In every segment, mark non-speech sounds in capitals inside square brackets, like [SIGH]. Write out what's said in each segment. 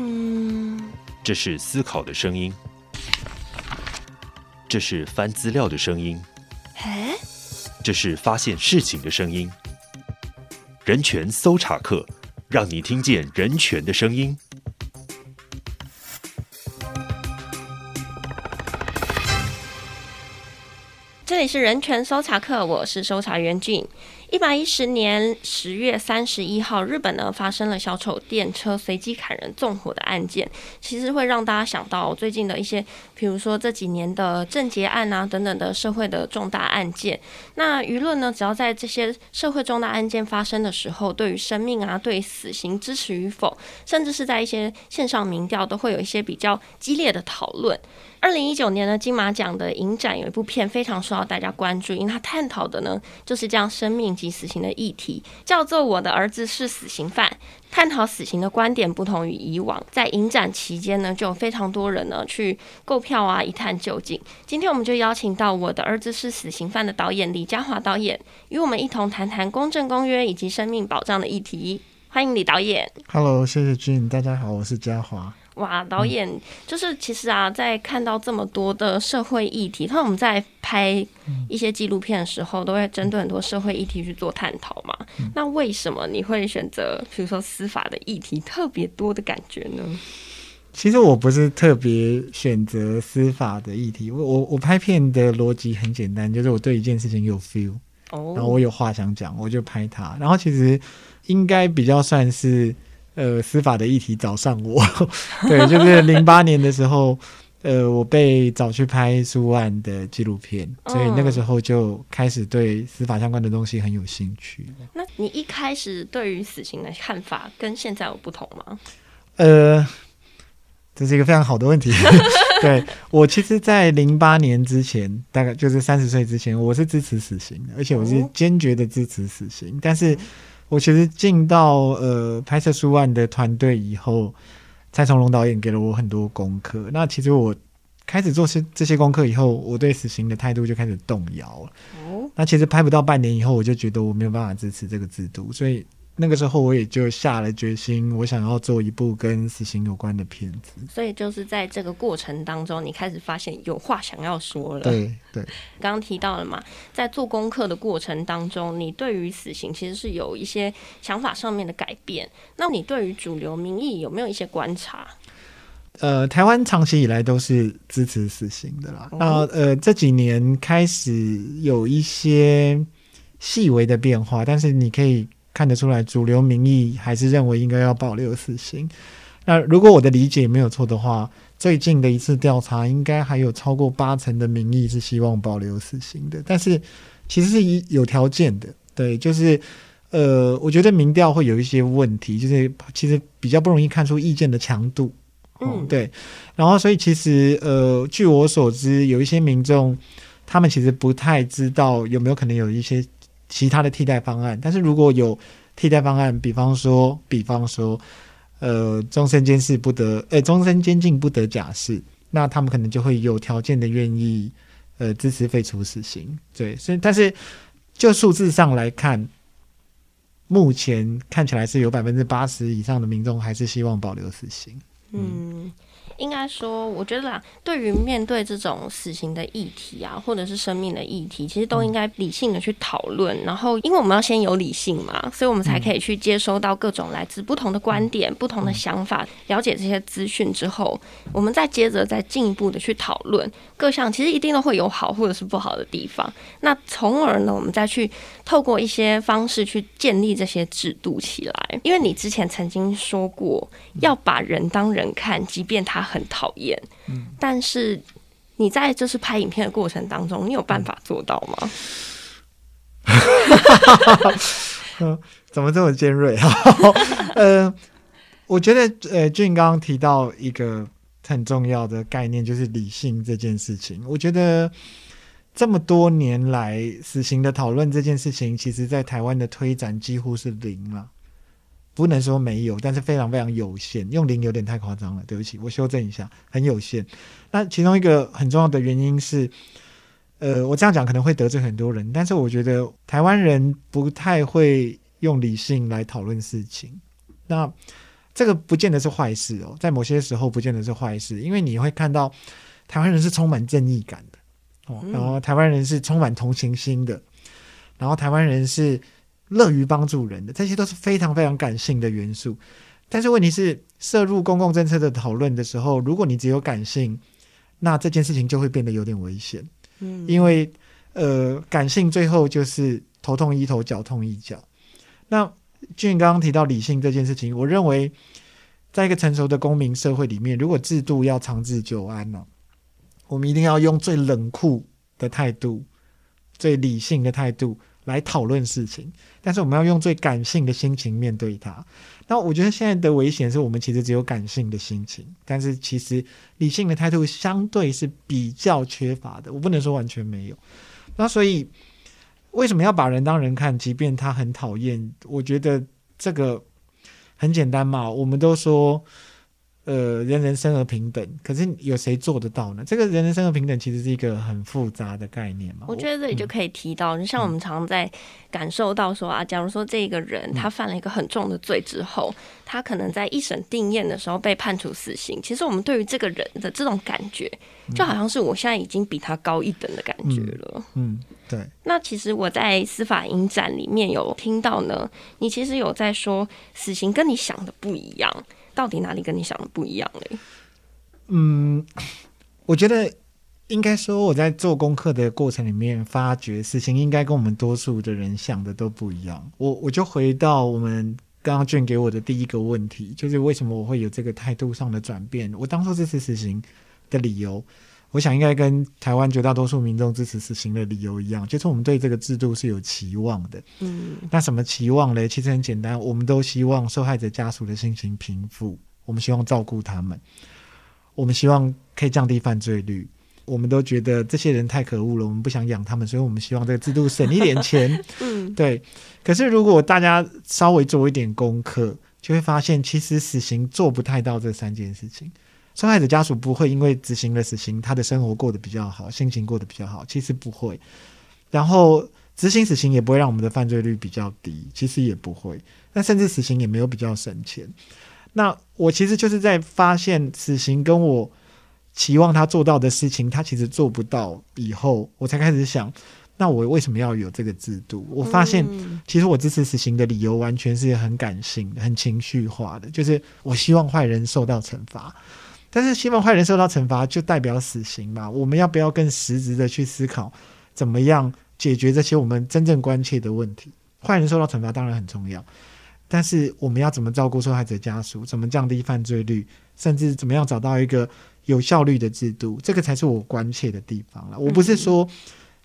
嗯，这是思考的声音，这是翻资料的声音，哎，这是发现事情的声音。人权搜查课，让你听见人权的声音。这里是人权搜查课，我是搜查员俊。一百一十年十月三十一号，日本呢发生了小丑电车随机砍人纵火的案件，其实会让大家想到最近的一些，比如说这几年的政捷案啊等等的社会的重大案件。那舆论呢，只要在这些社会重大案件发生的时候，对于生命啊，对死刑支持与否，甚至是在一些线上民调，都会有一些比较激烈的讨论。二零一九年的金马奖的影展有一部片非常受到大家关注，因为它探讨的呢就是这样生命及死刑的议题，叫做《我的儿子是死刑犯》，探讨死刑的观点不同于以往。在影展期间呢，就有非常多人呢去购票啊，一探究竟。今天我们就邀请到《我的儿子是死刑犯》的导演李家华导演，与我们一同谈谈公正公约以及生命保障的议题。欢迎李导演。Hello，谢谢君，大家好，我是家华。哇，导演就是其实啊，在看到这么多的社会议题，那我们在拍一些纪录片的时候，都会针对很多社会议题去做探讨嘛。那为什么你会选择，比如说司法的议题特别多的感觉呢？其实我不是特别选择司法的议题，我我我拍片的逻辑很简单，就是我对一件事情有 feel，然后我有话想讲，我就拍它。然后其实应该比较算是。呃，司法的议题找上我，[LAUGHS] 对，就是零八年的时候，呃，我被找去拍苏案的纪录片，所以那个时候就开始对司法相关的东西很有兴趣。那你一开始对于死刑的看法跟现在有不同吗？呃，这是一个非常好的问题。[LAUGHS] 对，我其实，在零八年之前，大概就是三十岁之前，我是支持死刑的，而且我是坚决的支持死刑，但是。我其实进到呃拍摄书案的团队以后，蔡崇隆导演给了我很多功课。那其实我开始做些这些功课以后，我对死刑的态度就开始动摇了。哦，那其实拍不到半年以后，我就觉得我没有办法支持这个制度，所以。那个时候我也就下了决心，我想要做一部跟死刑有关的片子。所以就是在这个过程当中，你开始发现有话想要说了。对对，刚刚提到了嘛，在做功课的过程当中，你对于死刑其实是有一些想法上面的改变。那你对于主流民意有没有一些观察？呃，台湾长期以来都是支持死刑的啦。那呃这几年开始有一些细微的变化，但是你可以。看得出来，主流民意还是认为应该要保留死刑。那如果我的理解没有错的话，最近的一次调查应该还有超过八成的民意是希望保留死刑的。但是其实是有条件的，对，就是呃，我觉得民调会有一些问题，就是其实比较不容易看出意见的强度。嗯，对。然后所以其实呃，据我所知，有一些民众他们其实不太知道有没有可能有一些。其他的替代方案，但是如果有替代方案，比方说，比方说，呃，终身监视不得，呃，终身监禁不得假释，那他们可能就会有条件的愿意，呃，支持废除死刑。对，所以，但是就数字上来看，目前看起来是有百分之八十以上的民众还是希望保留死刑。嗯。嗯应该说，我觉得啦，对于面对这种死刑的议题啊，或者是生命的议题，其实都应该理性的去讨论。然后，因为我们要先有理性嘛，所以我们才可以去接收到各种来自不同的观点、不同的想法，了解这些资讯之后，我们再接着再进一步的去讨论各项。其实一定都会有好或者是不好的地方。那从而呢，我们再去透过一些方式去建立这些制度起来。因为你之前曾经说过，要把人当人看，即便他。很讨厌，但是你在就是拍影片的过程当中，你有办法做到吗？[LAUGHS] 嗯、怎么这么尖锐啊？[LAUGHS] 呃，我觉得呃，俊刚刚提到一个很重要的概念，就是理性这件事情。我觉得这么多年来，死刑的讨论这件事情，其实在台湾的推展几乎是零了。不能说没有，但是非常非常有限。用零有点太夸张了，对不起，我修正一下，很有限。那其中一个很重要的原因是，呃，我这样讲可能会得罪很多人，但是我觉得台湾人不太会用理性来讨论事情。那这个不见得是坏事哦，在某些时候不见得是坏事，因为你会看到台湾人是充满正义感的哦，然后台湾人是充满同情心的，然后台湾人是乐于帮助人的，这些都是非常非常感性的元素。但是问题是，涉入公共政策的讨论的时候，如果你只有感性，那这件事情就会变得有点危险。嗯，因为呃，感性最后就是头痛医头，脚痛医脚。那俊刚刚提到理性这件事情，我认为，在一个成熟的公民社会里面，如果制度要长治久安呢，我们一定要用最冷酷的态度、最理性的态度来讨论事情，但是我们要用最感性的心情面对它。那我觉得现在的危险是我们其实只有感性的心情，但是其实理性的态度相对是比较缺乏的。我不能说完全没有。那所以为什么要把人当人看？即便他很讨厌，我觉得这个很简单嘛。我们都说。呃，人人生而平等，可是有谁做得到呢？这个人人生而平等其实是一个很复杂的概念嘛。我觉得这里就可以提到，就、嗯、像我们常常在感受到说啊，假如说这个人他犯了一个很重的罪之后，嗯、他可能在一审定验的时候被判处死刑。其实我们对于这个人的这种感觉，就好像是我现在已经比他高一等的感觉了。嗯，嗯对。那其实我在司法影展里面有听到呢，你其实有在说死刑跟你想的不一样。到底哪里跟你想的不一样嘞？嗯，[LAUGHS] 我觉得应该说我在做功课的过程里面，发觉事情应该跟我们多数的人想的都不一样。我我就回到我们刚刚卷给我的第一个问题，就是为什么我会有这个态度上的转变？我当初支持死刑的理由。我想应该跟台湾绝大多数民众支持死刑的理由一样，就是我们对这个制度是有期望的。嗯，那什么期望嘞？其实很简单，我们都希望受害者家属的心情平复，我们希望照顾他们，我们希望可以降低犯罪率。我们都觉得这些人太可恶了，我们不想养他们，所以我们希望这个制度省一点钱。[LAUGHS] 嗯，对。可是如果大家稍微做一点功课，就会发现其实死刑做不太到这三件事情。受害者家属不会因为执行了死刑，他的生活过得比较好，心情过得比较好，其实不会。然后执行死刑也不会让我们的犯罪率比较低，其实也不会。那甚至死刑也没有比较省钱。那我其实就是在发现死刑跟我期望他做到的事情，他其实做不到以后，我才开始想，那我为什么要有这个制度？我发现，其实我支持死刑的理由完全是很感性的、很情绪化的，就是我希望坏人受到惩罚。但是希望坏人受到惩罚，就代表死刑嘛？我们要不要更实质的去思考，怎么样解决这些我们真正关切的问题？坏人受到惩罚当然很重要，但是我们要怎么照顾受害者家属？怎么降低犯罪率？甚至怎么样找到一个有效率的制度？这个才是我关切的地方了。我不是说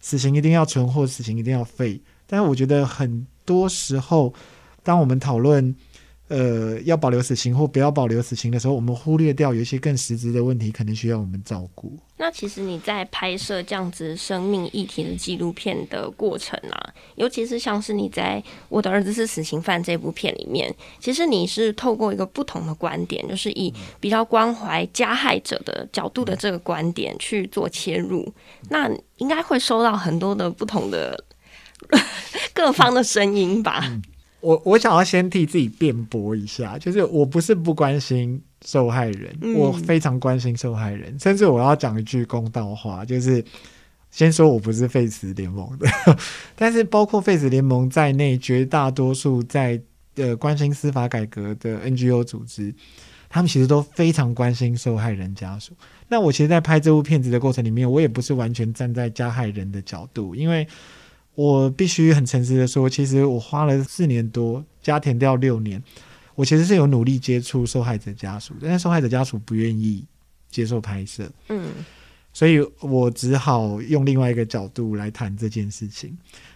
死刑一定要存或死刑一定要废，但是我觉得很多时候，当我们讨论。呃，要保留死刑或不要保留死刑的时候，我们忽略掉有一些更实质的问题，可能需要我们照顾。那其实你在拍摄这样子生命议题的纪录片的过程啊，尤其是像是你在《我的儿子是死刑犯》这部片里面，其实你是透过一个不同的观点，就是以比较关怀加害者的角度的这个观点去做切入，那应该会收到很多的不同的 [LAUGHS] 各方的声音吧。嗯我我想要先替自己辩驳一下，就是我不是不关心受害人，嗯、我非常关心受害人，甚至我要讲一句公道话，就是先说我不是废死联盟的，[LAUGHS] 但是包括废死联盟在内，绝大多数在呃关心司法改革的 NGO 组织，他们其实都非常关心受害人家属。那我其实，在拍这部片子的过程里面，我也不是完全站在加害人的角度，因为。我必须很诚实的说，其实我花了四年多，加田掉六年，我其实是有努力接触受害者家属，但是受害者家属不愿意接受拍摄，嗯，所以我只好用另外一个角度来谈这件事情。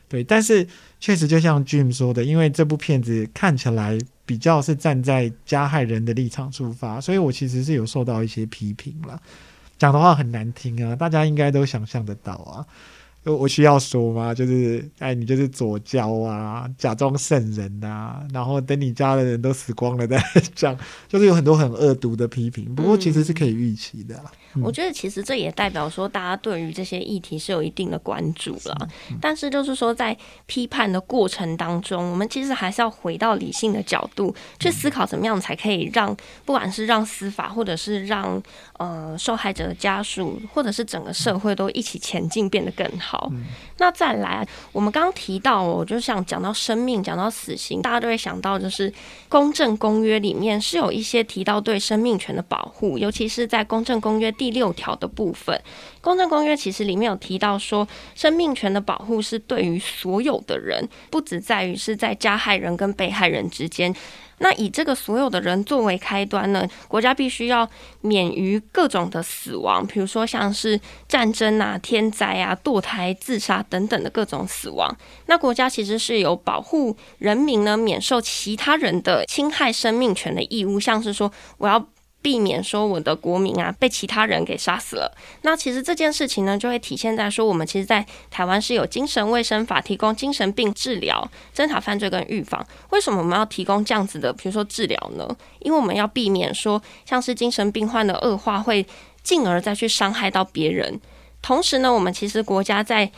对，但是确实就像 Jim 说的，因为这部片子看起来比较是站在加害人的立场出发，所以我其实是有受到一些批评了，讲的话很难听啊，大家应该都想象得到啊。我需要说吗？就是哎，你就是左交啊，假装圣人啊，然后等你家的人都死光了再 [LAUGHS] 讲，就是有很多很恶毒的批评。不过其实是可以预期的。我觉得其实这也代表说，大家对于这些议题是有一定的关注了。嗯、但是就是说，在批判的过程当中，我们其实还是要回到理性的角度去思考，怎么样才可以让，不管是让司法，或者是让呃受害者的家属，或者是整个社会都一起前进，变得更好。好，那再来，我们刚刚提到，我就想讲到生命，讲到死刑，大家都会想到，就是公正公约里面是有一些提到对生命权的保护，尤其是在公正公约第六条的部分。公政公约其实里面有提到说，生命权的保护是对于所有的人，不只在于是在加害人跟被害人之间。那以这个所有的人作为开端呢，国家必须要免于各种的死亡，比如说像是战争啊、天灾啊、堕胎、自杀等等的各种死亡。那国家其实是有保护人民呢，免受其他人的侵害生命权的义务，像是说我要。避免说我的国民啊被其他人给杀死了。那其实这件事情呢，就会体现在说，我们其实，在台湾是有精神卫生法提供精神病治疗、侦查犯罪跟预防。为什么我们要提供这样子的，比如说治疗呢？因为我们要避免说，像是精神病患的恶化会进而再去伤害到别人。同时呢，我们其实国家在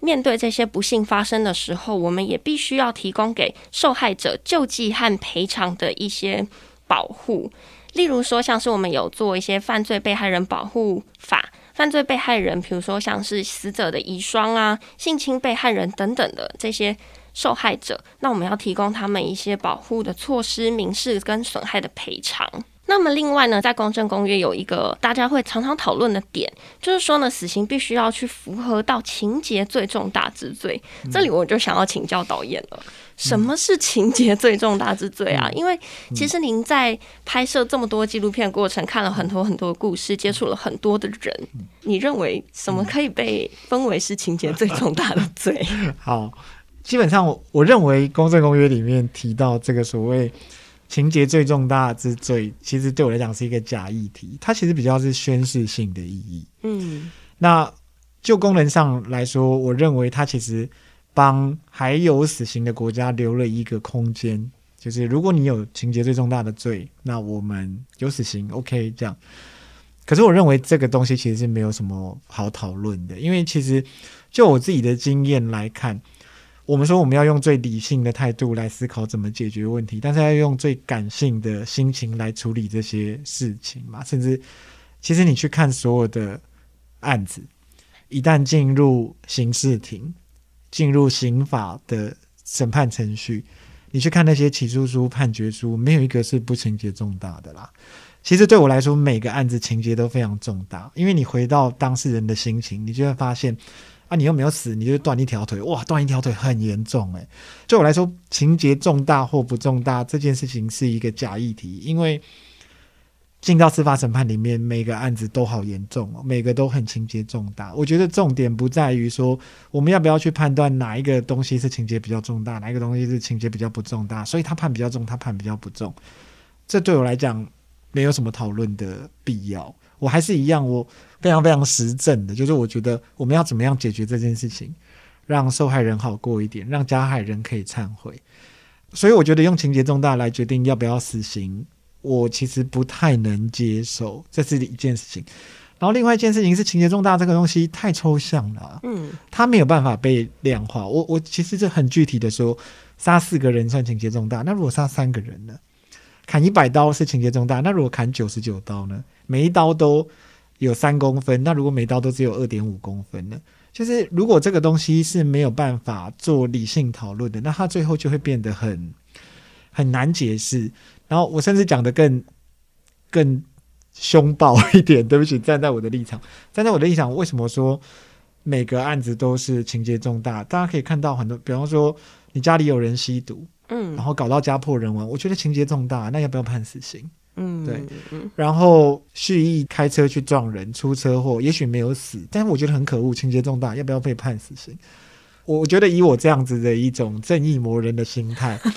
面对这些不幸发生的时候，我们也必须要提供给受害者救济和赔偿的一些保护。例如说，像是我们有做一些犯罪被害人保护法，犯罪被害人，比如说像是死者的遗孀啊、性侵被害人等等的这些受害者，那我们要提供他们一些保护的措施、民事跟损害的赔偿。那么另外呢，在公正公约有一个大家会常常讨论的点，就是说呢，死刑必须要去符合到情节最重大之罪。嗯。这里我就想要请教导演了，什么是情节最重大之罪啊？嗯。因为其实您在拍摄这么多纪录片过程，看了很多很多故事，接触了很多的人，你认为什么可以被分为是情节最重大的罪？[LAUGHS] 好，基本上我我认为公正公约里面提到这个所谓。情节最重大之罪，其实对我来讲是一个假议题，它其实比较是宣示性的意义。嗯，那就功能上来说，我认为它其实帮还有死刑的国家留了一个空间，就是如果你有情节最重大的罪，那我们有死刑，OK，这样。可是我认为这个东西其实是没有什么好讨论的，因为其实就我自己的经验来看。我们说我们要用最理性的态度来思考怎么解决问题，但是要用最感性的心情来处理这些事情嘛。甚至，其实你去看所有的案子，一旦进入刑事庭、进入刑法的审判程序，你去看那些起诉书、判决书，没有一个是不情节重大的啦。其实对我来说，每个案子情节都非常重大，因为你回到当事人的心情，你就会发现。啊，你又没有死，你就断一条腿，哇，断一条腿很严重诶。对我来说，情节重大或不重大这件事情是一个假议题，因为进到司法审判里面，每个案子都好严重哦，每个都很情节重大。我觉得重点不在于说我们要不要去判断哪一个东西是情节比较重大，哪一个东西是情节比较不重大，所以他判比较重，他判比较不重，这对我来讲没有什么讨论的必要。我还是一样，我。非常非常实证的，就是我觉得我们要怎么样解决这件事情，让受害人好过一点，让加害人可以忏悔。所以我觉得用情节重大来决定要不要死刑，我其实不太能接受，这是一件事情。然后另外一件事情是情节重大这个东西太抽象了，嗯，它没有办法被量化。我我其实是很具体的说，杀四个人算情节重大，那如果杀三个人呢？砍一百刀是情节重大，那如果砍九十九刀呢？每一刀都。有三公分，那如果每刀都只有二点五公分呢？就是如果这个东西是没有办法做理性讨论的，那它最后就会变得很很难解释。然后我甚至讲的更更凶暴一点，[LAUGHS] 对不起，站在我的立场，站在我的立场，为什么说每个案子都是情节重大？大家可以看到很多，比方说你家里有人吸毒，嗯，然后搞到家破人亡，我觉得情节重大，那要不要判死刑？嗯，对，然后蓄意开车去撞人，出车祸，也许没有死，但是我觉得很可恶，情节重大，要不要被判死刑？我觉得以我这样子的一种正义魔人的心态。[LAUGHS]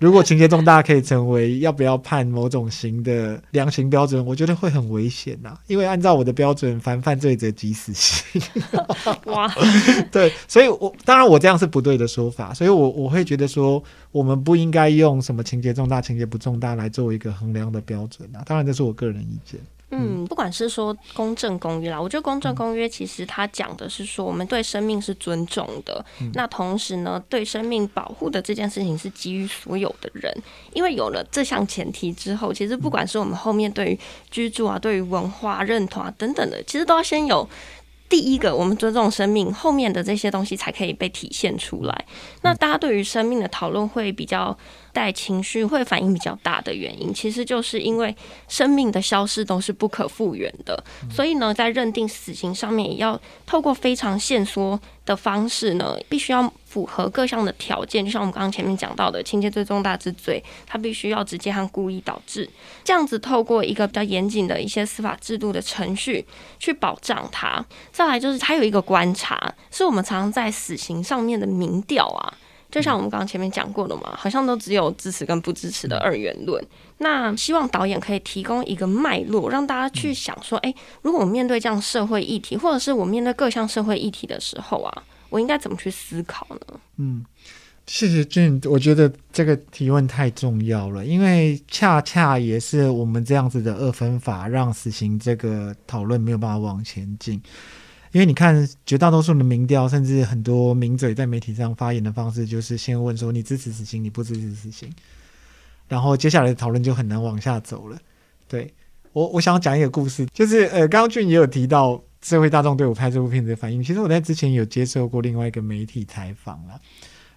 如果情节重大，可以成为要不要判某种刑的量刑标准，我觉得会很危险呐。因为按照我的标准，凡犯罪者即死刑。[LAUGHS] 哇，[LAUGHS] 对，所以我当然我这样是不对的说法，所以我我会觉得说，我们不应该用什么情节重大、情节不重大来作为一个衡量的标准啊。当然，这是我个人意见。嗯，不管是说公正公约啦，我觉得公正公约其实它讲的是说，我们对生命是尊重的。嗯、那同时呢，对生命保护的这件事情是基于所有的人，因为有了这项前提之后，其实不管是我们后面对于居住啊、对于文化认同啊等等的，其实都要先有。第一个，我们尊重生命，后面的这些东西才可以被体现出来。那大家对于生命的讨论会比较带情绪，会反应比较大的原因，其实就是因为生命的消失都是不可复原的。所以呢，在认定死刑上面，也要透过非常限缩的方式呢，必须要。符合各项的条件，就像我们刚刚前面讲到的，情节最重大之罪，它必须要直接和故意导致，这样子透过一个比较严谨的一些司法制度的程序去保障它。再来就是还有一个观察，是我们常常在死刑上面的民调啊，就像我们刚刚前面讲过的嘛，好像都只有支持跟不支持的二元论。那希望导演可以提供一个脉络，让大家去想说，诶，如果我面对这样社会议题，或者是我面对各项社会议题的时候啊。我应该怎么去思考呢？嗯，谢谢俊，我觉得这个提问太重要了，因为恰恰也是我们这样子的二分法，让死刑这个讨论没有办法往前进。因为你看，绝大多数的民调，甚至很多名嘴在媒体上发言的方式，就是先问说你支持死刑，你不支持死刑，然后接下来的讨论就很难往下走了。对，我，我想讲一个故事，就是呃，刚刚俊也有提到。社会大众对我拍这部片子的反应，其实我在之前有接受过另外一个媒体采访了。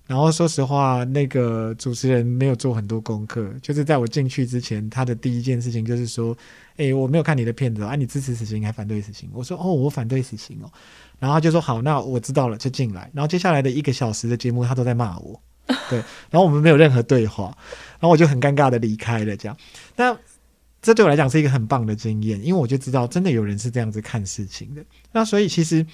然后说实话，那个主持人没有做很多功课，就是在我进去之前，他的第一件事情就是说：“诶，我没有看你的片子啊，你支持死刑还反对死刑？”我说：“哦，我反对死刑哦。”然后他就说：“好，那我知道了，就进来。”然后接下来的一个小时的节目，他都在骂我。对，然后我们没有任何对话，然后我就很尴尬的离开了。这样，那。这对我来讲是一个很棒的经验，因为我就知道真的有人是这样子看事情的。那所以其实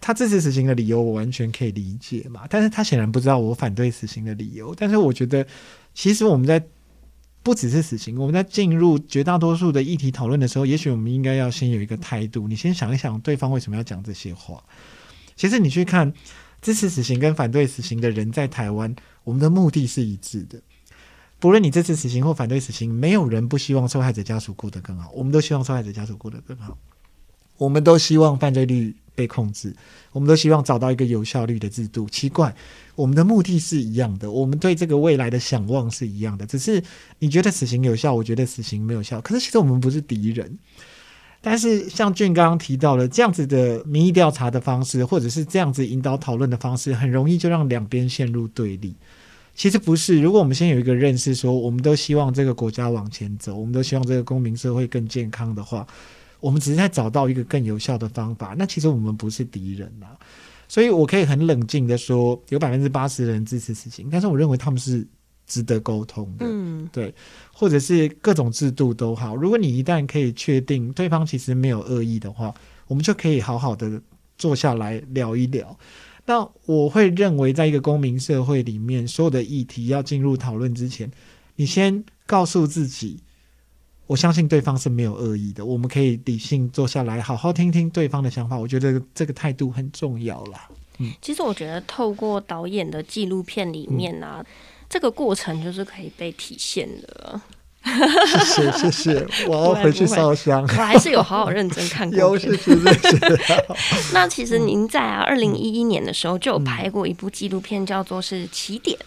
他支持死刑的理由我完全可以理解嘛，但是他显然不知道我反对死刑的理由。但是我觉得，其实我们在不只是死刑，我们在进入绝大多数的议题讨论的时候，也许我们应该要先有一个态度，你先想一想对方为什么要讲这些话。其实你去看支持死刑跟反对死刑的人在台湾，我们的目的是一致的。不论你支持死刑或反对死刑，没有人不希望受害者家属过得更好。我们都希望受害者家属过得更好，我们都希望犯罪率被控制，我们都希望找到一个有效率的制度。奇怪，我们的目的是一样的，我们对这个未来的想望是一样的。只是你觉得死刑有效，我觉得死刑没有效。可是其实我们不是敌人。但是像俊刚刚提到了这样子的民意调查的方式，或者是这样子引导讨论的方式，很容易就让两边陷入对立。其实不是，如果我们先有一个认识，说我们都希望这个国家往前走，我们都希望这个公民社会更健康的话，我们只是在找到一个更有效的方法。那其实我们不是敌人啊，所以我可以很冷静的说，有百分之八十的人支持死刑，但是我认为他们是值得沟通的，嗯，对，或者是各种制度都好。如果你一旦可以确定对方其实没有恶意的话，我们就可以好好的坐下来聊一聊。那我会认为，在一个公民社会里面，所有的议题要进入讨论之前，你先告诉自己，我相信对方是没有恶意的。我们可以理性坐下来，好好听听对方的想法。我觉得这个态度很重要啦。嗯，其实我觉得透过导演的纪录片里面啊，嗯、这个过程就是可以被体现的。谢谢谢谢，我 [LAUGHS] 要回去烧香。我还是有好好认真看过。[LAUGHS] [LAUGHS] 那其实您在啊，二零一一年的时候就有拍过一部纪录片，叫做是《起点》。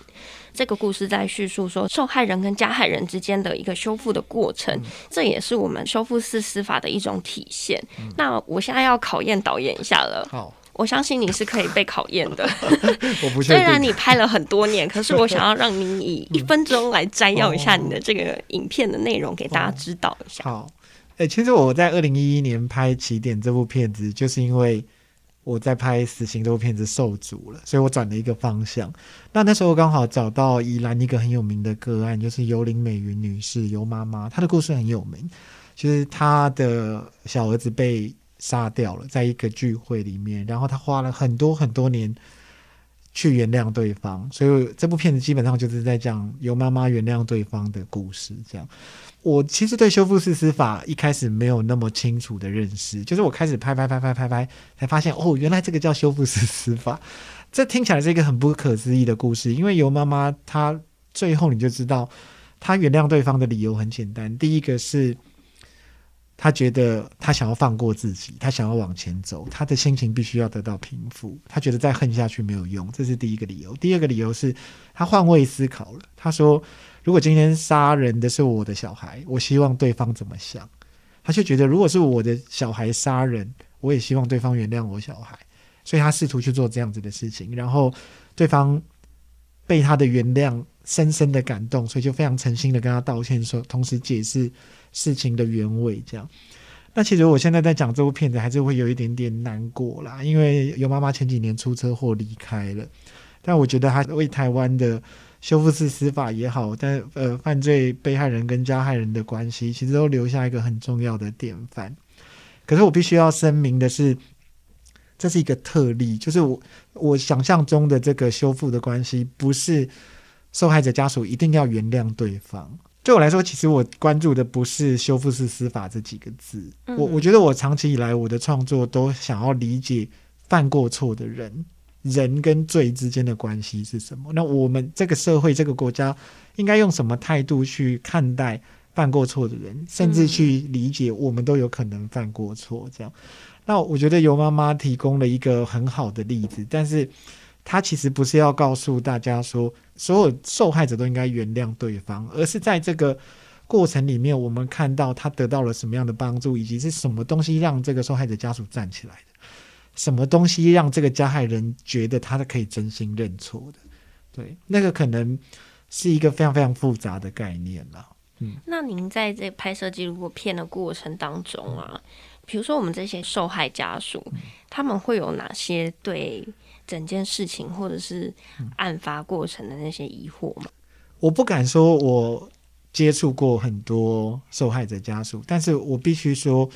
这个故事在叙述说受害人跟加害人之间的一个修复的过程，这也是我们修复式司法的一种体现。那我现在要考验导演一下了。好。我相信你是可以被考验的。[LAUGHS] 虽然你拍了很多年，可是我想要让你以 [LAUGHS] 一分钟来摘要一下你的这个影片的内容，给大家知道一下。好，哎、欸，其实我在二零一一年拍《起点》这部片子，就是因为我在拍《死刑》这部片子受阻了，所以我转了一个方向。那那时候刚好找到宜兰一个很有名的个案，就是尤林美云女士，尤妈妈，她的故事很有名，就是她的小儿子被杀掉了，在一个聚会里面，然后他花了很多很多年，去原谅对方。所以这部片子基本上就是在讲由妈妈原谅对方的故事。这样，我其实对修复式司法一开始没有那么清楚的认识，就是我开始拍拍拍拍拍拍，才发现哦，原来这个叫修复式司法。[LAUGHS] 这听起来是一个很不可思议的故事，因为尤妈妈她最后你就知道，她原谅对方的理由很简单。第一个是，她觉得她想要放过自己，她想要往前走，她的心情必须要得到平复。她觉得再恨下去没有用，这是第一个理由。第二个理由是，她换位思考了。她说，如果今天杀人的是我的小孩，我希望对方怎么想？他就觉得，如果是我的小孩杀人，我也希望对方原谅我小孩。所以他试图去做这样子的事情，然后对方被他的原谅深深的感动，所以就非常诚心的跟他道歉，说同时解释事情的原委。这样，那其实我现在在讲这部片子，还是会有一点点难过啦，因为尤妈妈前几年出车祸离开了，但我觉得他为台湾的修复式司法也好，但呃犯罪被害人跟加害人的关系，其实都留下一个很重要的典范。可是我必须要声明的是。这是一个特例，就是我我想象中的这个修复的关系，不是受害者家属一定要原谅对方。对我来说，其实我关注的不是修复式司法这几个字。我我觉得我长期以来我的创作都想要理解犯过错的人，人跟罪之间的关系是什么。那我们这个社会、这个国家应该用什么态度去看待犯过错的人，甚至去理解我们都有可能犯过错，这样。那我觉得尤妈妈提供了一个很好的例子，但是她其实不是要告诉大家说所有受害者都应该原谅对方，而是在这个过程里面，我们看到他得到了什么样的帮助，以及是什么东西让这个受害者家属站起来的，什么东西让这个加害人觉得他是可以真心认错的。对，那个可能是一个非常非常复杂的概念了。嗯，那您在这拍摄纪录片的过程当中啊？比如说，我们这些受害家属，他们会有哪些对整件事情或者是案发过程的那些疑惑吗？我不敢说我接触过很多受害者家属，但是我必须说，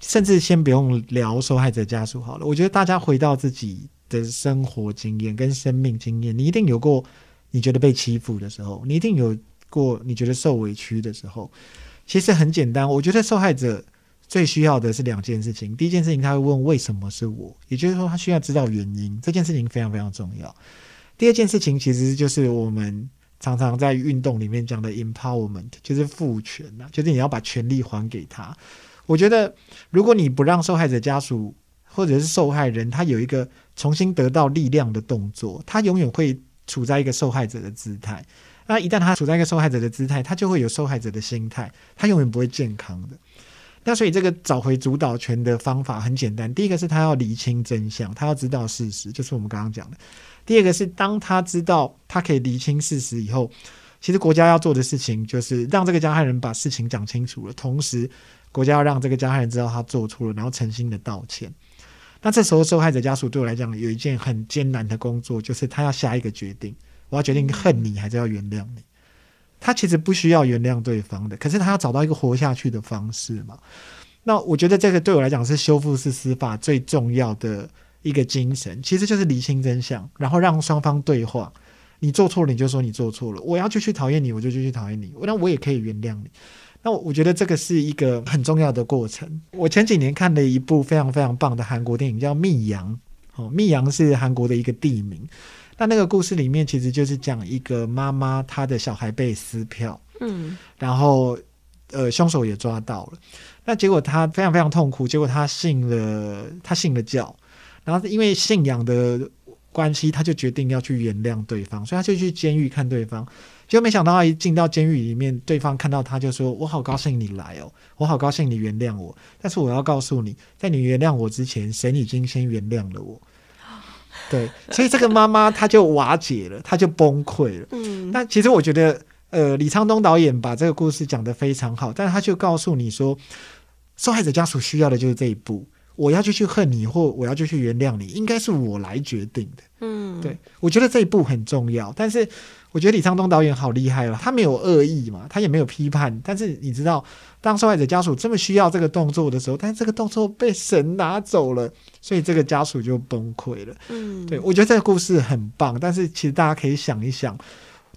甚至先不用聊受害者家属好了。我觉得大家回到自己的生活经验跟生命经验，你一定有过你觉得被欺负的时候，你一定有过你觉得受委屈的时候。其实很简单，我觉得受害者。最需要的是两件事情。第一件事情，他会问为什么是我，也就是说，他需要知道原因。这件事情非常非常重要。第二件事情，其实就是我们常常在运动里面讲的 empowerment，就是赋权呐，就是你要把权力还给他。我觉得，如果你不让受害者家属或者是受害人，他有一个重新得到力量的动作，他永远会处在一个受害者的姿态。那一旦他处在一个受害者的姿态，他就会有受害者的心态，他永远不会健康的。那所以这个找回主导权的方法很简单，第一个是他要厘清真相，他要知道事实，就是我们刚刚讲的。第二个是当他知道他可以厘清事实以后，其实国家要做的事情就是让这个加害人把事情讲清楚了，同时国家要让这个加害人知道他做错了，然后诚心的道歉。那这时候受害者家属对我来讲有一件很艰难的工作，就是他要下一个决定，我要决定恨你还是要原谅你。他其实不需要原谅对方的，可是他要找到一个活下去的方式嘛。那我觉得这个对我来讲是修复式司法最重要的一个精神，其实就是厘清真相，然后让双方对话。你做错了，你就说你做错了。我要继续讨厌你，我就继续讨厌你。那我也可以原谅你。那我觉得这个是一个很重要的过程。我前几年看了一部非常非常棒的韩国电影，叫《密阳》。哦，密阳是韩国的一个地名。那那个故事里面其实就是讲一个妈妈，她的小孩被撕票，嗯，然后呃凶手也抓到了，那结果她非常非常痛苦，结果她信了，她信了教，然后因为信仰的关系，她就决定要去原谅对方，所以她就去监狱看对方，结果没想到他一进到监狱里面，对方看到他就说：“我好高兴你来哦，我好高兴你原谅我，但是我要告诉你，在你原谅我之前，神已经先原谅了我。[LAUGHS] ”对，所以这个妈妈她就瓦解了，她就崩溃了。嗯，那其实我觉得，呃，李沧东导演把这个故事讲得非常好，但是他就告诉你说，受害者家属需要的就是这一步。我要就去恨你，或我要就去原谅你，应该是我来决定的。嗯，对，我觉得这一步很重要。但是我觉得李沧东导演好厉害了，他没有恶意嘛，他也没有批判。但是你知道，当受害者家属这么需要这个动作的时候，但是这个动作被神拿走了，所以这个家属就崩溃了。嗯，对，我觉得这个故事很棒。但是其实大家可以想一想，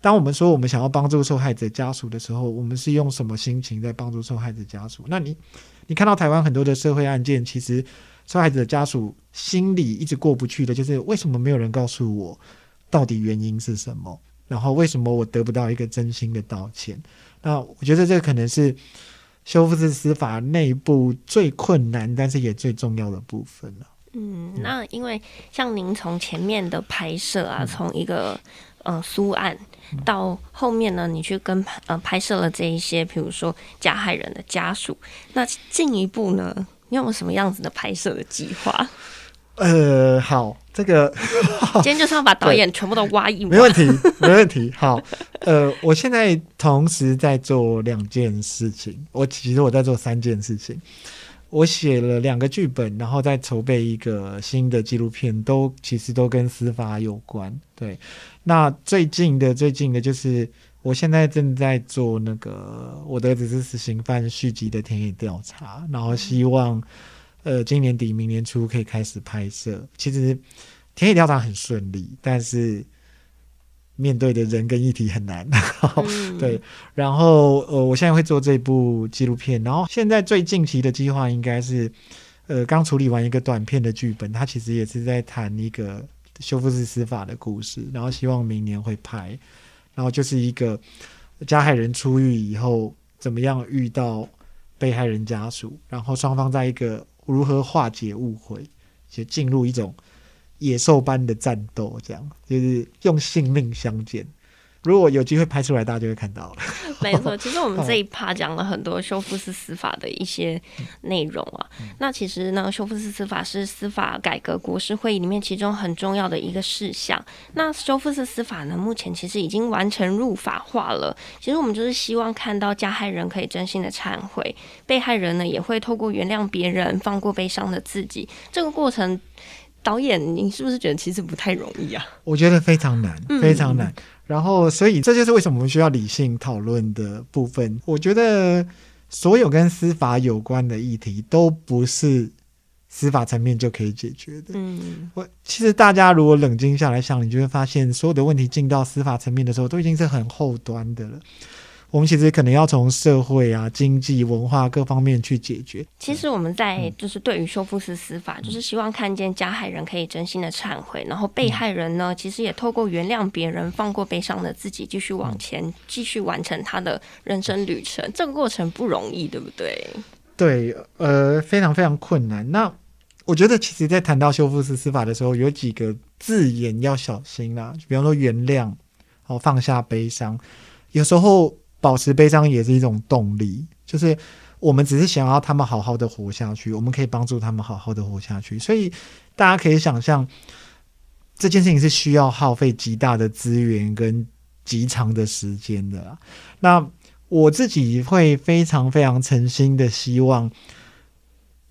当我们说我们想要帮助受害者家属的时候，我们是用什么心情在帮助受害者家属？那你？你看到台湾很多的社会案件，其实受害者家属心里一直过不去的，就是为什么没有人告诉我到底原因是什么？然后为什么我得不到一个真心的道歉？那我觉得这可能是修复式司法内部最困难，但是也最重要的部分了。嗯，那因为像您从前面的拍摄啊，从一个呃苏案。到后面呢，你去跟呃拍摄了这一些，比如说加害人的家属，那进一步呢，你有没有什么样子的拍摄的计划？[LAUGHS] 呃，好，这个今天就是要把导演全部都挖一挖，没问题，没问题。好，呃，我现在同时在做两件事情，我其实我在做三件事情。我写了两个剧本，然后再筹备一个新的纪录片，都其实都跟司法有关。对，那最近的最近的就是我现在正在做那个我的儿子是死刑犯续集的田野调查，然后希望呃今年底明年初可以开始拍摄。其实田野调查很顺利，但是。面对的人跟议题很难，嗯、[LAUGHS] 对。然后呃，我现在会做这部纪录片，然后现在最近期的计划应该是，呃，刚处理完一个短片的剧本，它其实也是在谈一个修复式司法的故事，然后希望明年会拍。然后就是一个加害人出狱以后，怎么样遇到被害人家属，然后双方在一个如何化解误会，就进入一种。野兽般的战斗，这样就是用性命相见。如果有机会拍出来，大家就会看到了。没错，[LAUGHS] 其实我们这一趴讲了很多修复式司法的一些内容啊。嗯、那其实呢，修复式司法是司法改革国是会议里面其中很重要的一个事项。那修复式司法呢，目前其实已经完成入法化了。其实我们就是希望看到加害人可以真心的忏悔，被害人呢也会透过原谅别人，放过悲伤的自己。这个过程。导演，你是不是觉得其实不太容易啊？我觉得非常难，非常难。嗯、然后，所以这就是为什么我们需要理性讨论的部分。我觉得所有跟司法有关的议题都不是司法层面就可以解决的。嗯，我其实大家如果冷静下来想，你就会发现，所有的问题进到司法层面的时候，都已经是很后端的了。我们其实可能要从社会啊、经济、文化各方面去解决。其实我们在就是对于修复式司法，嗯、就是希望看见加害人可以真心的忏悔，然后被害人呢，其实也透过原谅别人、放过悲伤的自己，继续往前，继续完成他的人生旅程。这个过程不容易，对不对？对，呃，非常非常困难。那我觉得，其实，在谈到修复式司法的时候，有几个字眼要小心啦，比方说原谅，哦，放下悲伤，有时候。保持悲伤也是一种动力，就是我们只是想要他们好好的活下去，我们可以帮助他们好好的活下去。所以大家可以想象，这件事情是需要耗费极大的资源跟极长的时间的。那我自己会非常非常诚心的希望，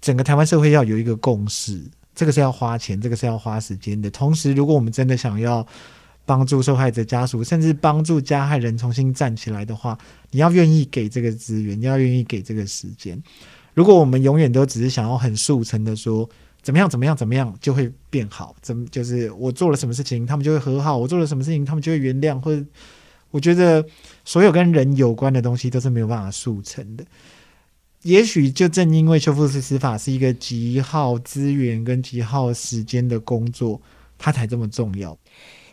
整个台湾社会要有一个共识，这个是要花钱，这个是要花时间的。同时，如果我们真的想要，帮助受害者家属，甚至帮助加害人重新站起来的话，你要愿意给这个资源，你要愿意给这个时间。如果我们永远都只是想要很速成的说怎么样怎么样怎么样就会变好，怎么就是我做了什么事情他们就会和好，我做了什么事情他们就会原谅，或者我觉得所有跟人有关的东西都是没有办法速成的。也许就正因为修复式司法是一个极耗资源跟极耗时间的工作，它才这么重要。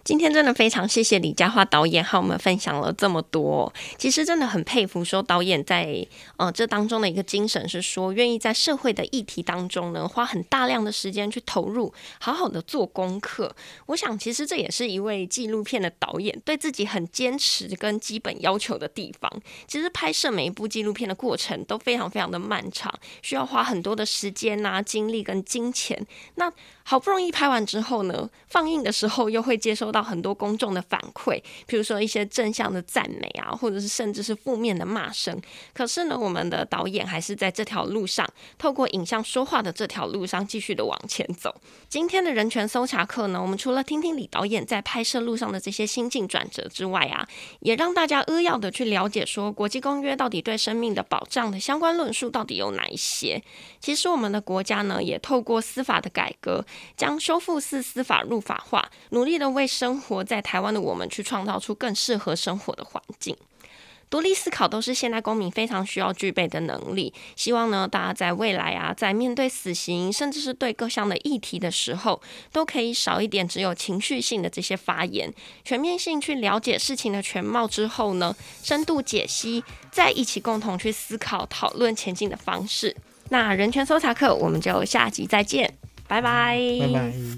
今天真的非常谢谢李佳樺导演和我们分享了这么多。其实真的很佩服，说导演在呃这当中的一个精神是说，愿意在社会的议题当中呢，花很大量的时间去投入，好好的做功课。我想，其实这也是一位纪录片的导演对自己很坚持跟基本要求的地方。其实拍摄每一部纪录片的过程都非常非常的漫长，需要花很多的时间呐、啊、精力跟金钱。那好不容易拍完之后呢，放映的时候又会接收。到很多公众的反馈，比如说一些正向的赞美啊，或者是甚至是负面的骂声。可是呢，我们的导演还是在这条路上，透过影像说话的这条路上继续的往前走。今天的人权搜查课呢，我们除了听听李导演在拍摄路上的这些心境转折之外啊，也让大家扼要的去了解说，国际公约到底对生命的保障的相关论述到底有哪一些。其实我们的国家呢，也透过司法的改革，将修复式司法入法化，努力的为生活在台湾的我们去创造出更适合生活的环境。独立思考都是现代公民非常需要具备的能力。希望呢，大家在未来啊，在面对死刑，甚至是对各项的议题的时候，都可以少一点只有情绪性的这些发言，全面性去了解事情的全貌之后呢，深度解析，再一起共同去思考、讨论前进的方式。那人权搜查课，我们就下集再见，拜拜。